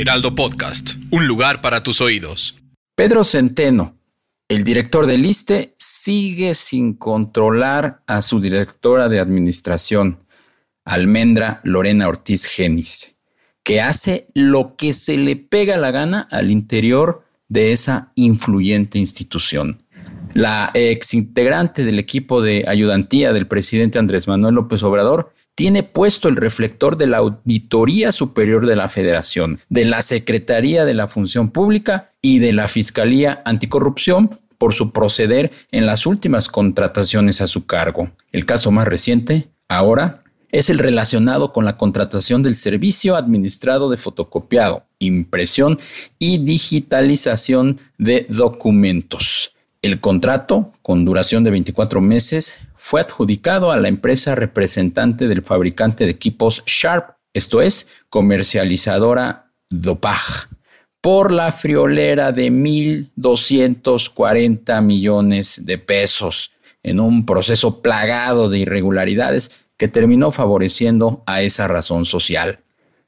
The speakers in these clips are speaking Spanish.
Heraldo Podcast, un lugar para tus oídos. Pedro Centeno, el director del ISTE, sigue sin controlar a su directora de administración, Almendra Lorena Ortiz Genis, que hace lo que se le pega la gana al interior de esa influyente institución. La ex integrante del equipo de ayudantía del presidente Andrés Manuel López Obrador tiene puesto el reflector de la Auditoría Superior de la Federación, de la Secretaría de la Función Pública y de la Fiscalía Anticorrupción por su proceder en las últimas contrataciones a su cargo. El caso más reciente, ahora, es el relacionado con la contratación del servicio administrado de fotocopiado, impresión y digitalización de documentos. El contrato, con duración de 24 meses, fue adjudicado a la empresa representante del fabricante de equipos Sharp, esto es, comercializadora Dopag, por la friolera de 1.240 millones de pesos en un proceso plagado de irregularidades que terminó favoreciendo a esa razón social.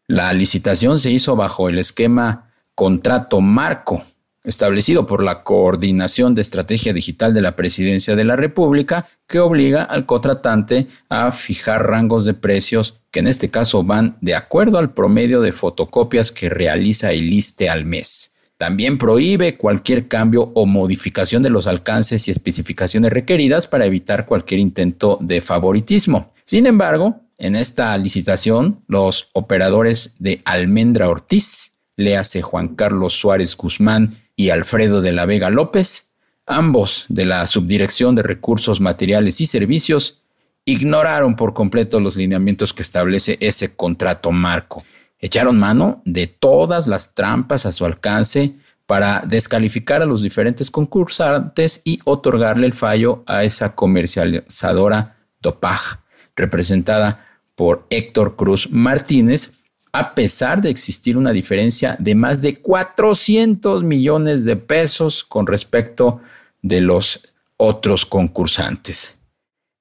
La licitación se hizo bajo el esquema contrato marco establecido por la Coordinación de Estrategia Digital de la Presidencia de la República, que obliga al contratante a fijar rangos de precios que en este caso van de acuerdo al promedio de fotocopias que realiza el ISTE al mes. También prohíbe cualquier cambio o modificación de los alcances y especificaciones requeridas para evitar cualquier intento de favoritismo. Sin embargo, en esta licitación, los operadores de Almendra Ortiz, le hace Juan Carlos Suárez Guzmán y Alfredo de la Vega López, ambos de la Subdirección de Recursos Materiales y Servicios, ignoraron por completo los lineamientos que establece ese contrato marco. Echaron mano de todas las trampas a su alcance para descalificar a los diferentes concursantes y otorgarle el fallo a esa comercializadora Dopag, representada por Héctor Cruz Martínez, a pesar de existir una diferencia de más de 400 millones de pesos con respecto de los otros concursantes.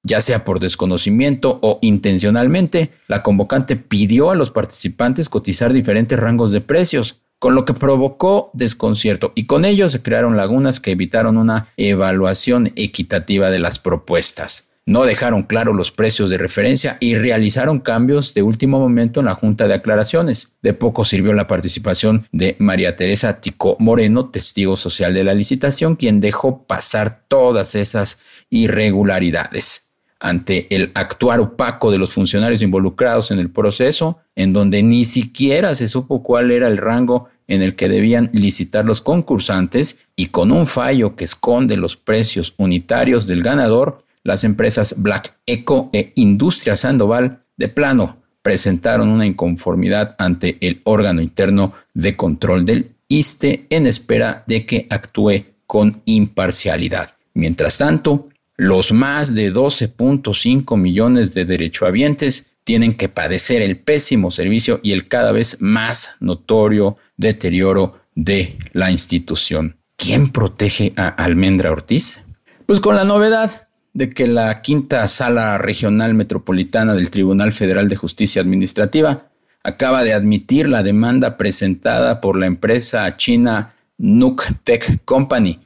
Ya sea por desconocimiento o intencionalmente, la convocante pidió a los participantes cotizar diferentes rangos de precios, con lo que provocó desconcierto y con ello se crearon lagunas que evitaron una evaluación equitativa de las propuestas no dejaron claro los precios de referencia y realizaron cambios de último momento en la Junta de Aclaraciones. De poco sirvió la participación de María Teresa Tico Moreno, testigo social de la licitación, quien dejó pasar todas esas irregularidades. Ante el actuar opaco de los funcionarios involucrados en el proceso, en donde ni siquiera se supo cuál era el rango en el que debían licitar los concursantes y con un fallo que esconde los precios unitarios del ganador, las empresas Black Eco e Industria Sandoval de plano presentaron una inconformidad ante el órgano interno de control del ISTE en espera de que actúe con imparcialidad. Mientras tanto, los más de 12.5 millones de derechohabientes tienen que padecer el pésimo servicio y el cada vez más notorio deterioro de la institución. ¿Quién protege a Almendra Ortiz? Pues con la novedad de que la quinta sala regional metropolitana del Tribunal Federal de Justicia Administrativa acaba de admitir la demanda presentada por la empresa china Nuk Tech Company,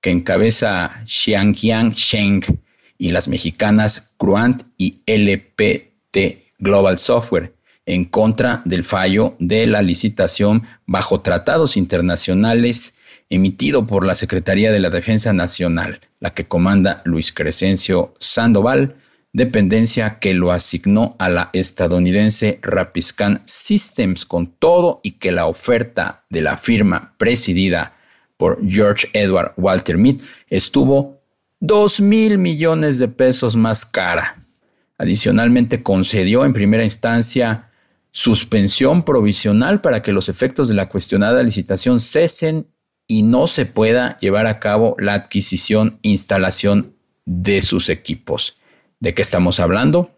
que encabeza Xiangyang Sheng, y las mexicanas Cruant y LPT Global Software, en contra del fallo de la licitación bajo tratados internacionales emitido por la Secretaría de la Defensa Nacional, la que comanda Luis Crescencio Sandoval, dependencia que lo asignó a la estadounidense Rapiscan Systems con todo y que la oferta de la firma presidida por George Edward Walter Mead estuvo 2 mil millones de pesos más cara. Adicionalmente concedió en primera instancia suspensión provisional para que los efectos de la cuestionada licitación cesen y no se pueda llevar a cabo la adquisición e instalación de sus equipos. ¿De qué estamos hablando?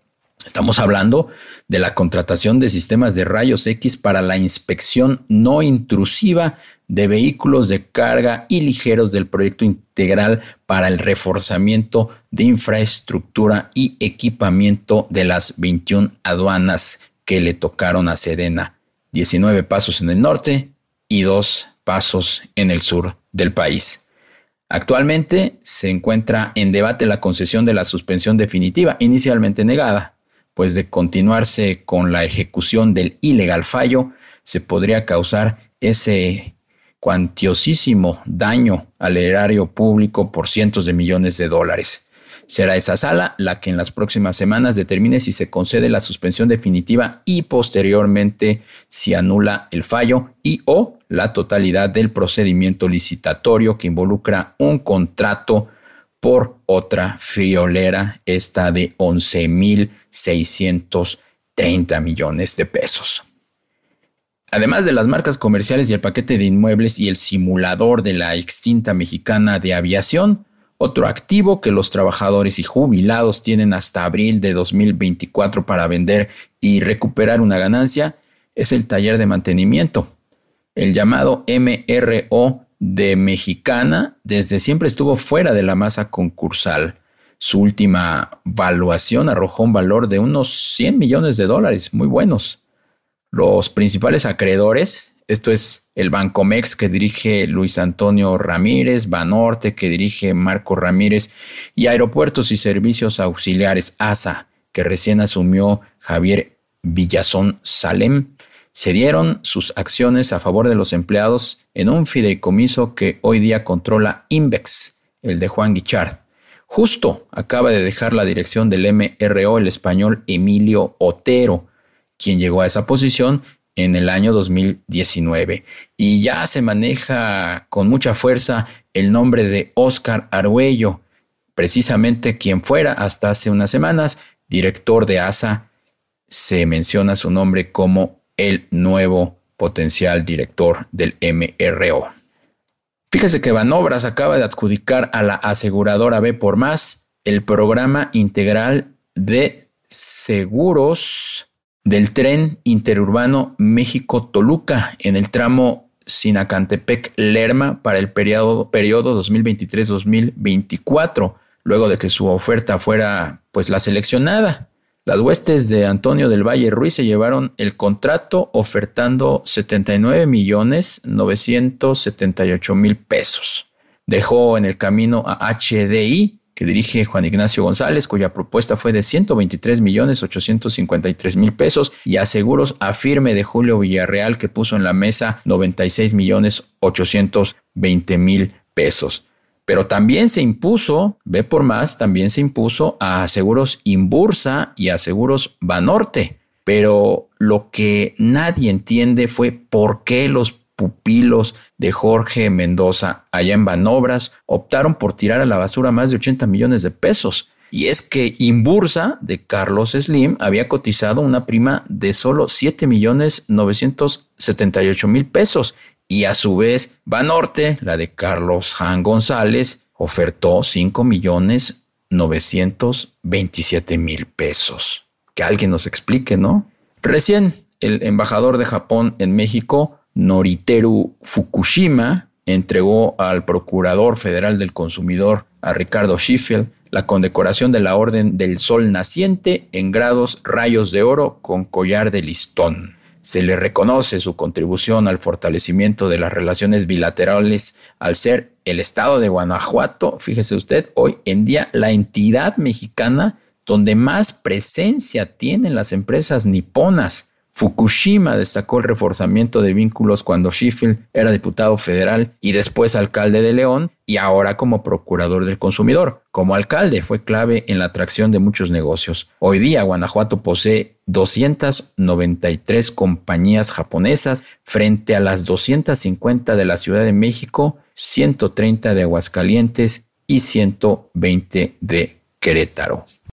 Estamos hablando de la contratación de sistemas de rayos X para la inspección no intrusiva de vehículos de carga y ligeros del proyecto integral para el reforzamiento de infraestructura y equipamiento de las 21 aduanas que le tocaron a Sedena. 19 pasos en el norte, y dos pasos en el sur del país. Actualmente se encuentra en debate la concesión de la suspensión definitiva, inicialmente negada, pues de continuarse con la ejecución del ilegal fallo, se podría causar ese cuantiosísimo daño al erario público por cientos de millones de dólares. Será esa sala la que en las próximas semanas determine si se concede la suspensión definitiva y posteriormente si anula el fallo y o la totalidad del procedimiento licitatorio que involucra un contrato por otra friolera, esta de 11.630 millones de pesos. Además de las marcas comerciales y el paquete de inmuebles y el simulador de la extinta mexicana de aviación, otro activo que los trabajadores y jubilados tienen hasta abril de 2024 para vender y recuperar una ganancia es el taller de mantenimiento. El llamado MRO de Mexicana desde siempre estuvo fuera de la masa concursal. Su última valuación arrojó un valor de unos 100 millones de dólares, muy buenos. Los principales acreedores esto es el Bancomex que dirige Luis Antonio Ramírez, Banorte que dirige Marco Ramírez y Aeropuertos y Servicios Auxiliares ASA que recién asumió Javier Villazón Salem, cedieron sus acciones a favor de los empleados en un fideicomiso que hoy día controla Invex, el de Juan Guichard. Justo acaba de dejar la dirección del MRO el español Emilio Otero, quien llegó a esa posición en el año 2019 y ya se maneja con mucha fuerza el nombre de Oscar Arguello, precisamente quien fuera hasta hace unas semanas director de ASA, se menciona su nombre como el nuevo potencial director del MRO. Fíjese que Banobras acaba de adjudicar a la aseguradora B por más el programa integral de seguros del tren interurbano México-Toluca en el tramo Sinacantepec-Lerma para el periodo, periodo 2023-2024, luego de que su oferta fuera pues la seleccionada. Las huestes de Antonio del Valle Ruiz se llevaron el contrato ofertando 79 millones 978 mil pesos. Dejó en el camino a HDI que dirige Juan Ignacio González, cuya propuesta fue de 123 millones 853 mil pesos, y a seguros a firme de Julio Villarreal, que puso en la mesa 96 millones 820 mil pesos. Pero también se impuso, ve por más, también se impuso a Seguros Inbursa y a Seguros Banorte. Pero lo que nadie entiende fue por qué los pupilos de Jorge Mendoza allá en Banobras optaron por tirar a la basura más de 80 millones de pesos. Y es que Inbursa de Carlos Slim había cotizado una prima de solo 7 millones 978 mil pesos. Y a su vez, Banorte, la de Carlos Jan González, ofertó 5 millones 927 mil pesos. Que alguien nos explique, ¿no? Recién, el embajador de Japón en México Noriteru Fukushima entregó al Procurador Federal del Consumidor, a Ricardo Sheffield, la condecoración de la Orden del Sol Naciente en grados rayos de oro con collar de listón. Se le reconoce su contribución al fortalecimiento de las relaciones bilaterales al ser el Estado de Guanajuato, fíjese usted, hoy en día la entidad mexicana donde más presencia tienen las empresas niponas Fukushima destacó el reforzamiento de vínculos cuando Sheffield era diputado federal y después alcalde de León y ahora como procurador del consumidor. Como alcalde fue clave en la atracción de muchos negocios. Hoy día Guanajuato posee 293 compañías japonesas frente a las 250 de la Ciudad de México, 130 de Aguascalientes y 120 de Querétaro.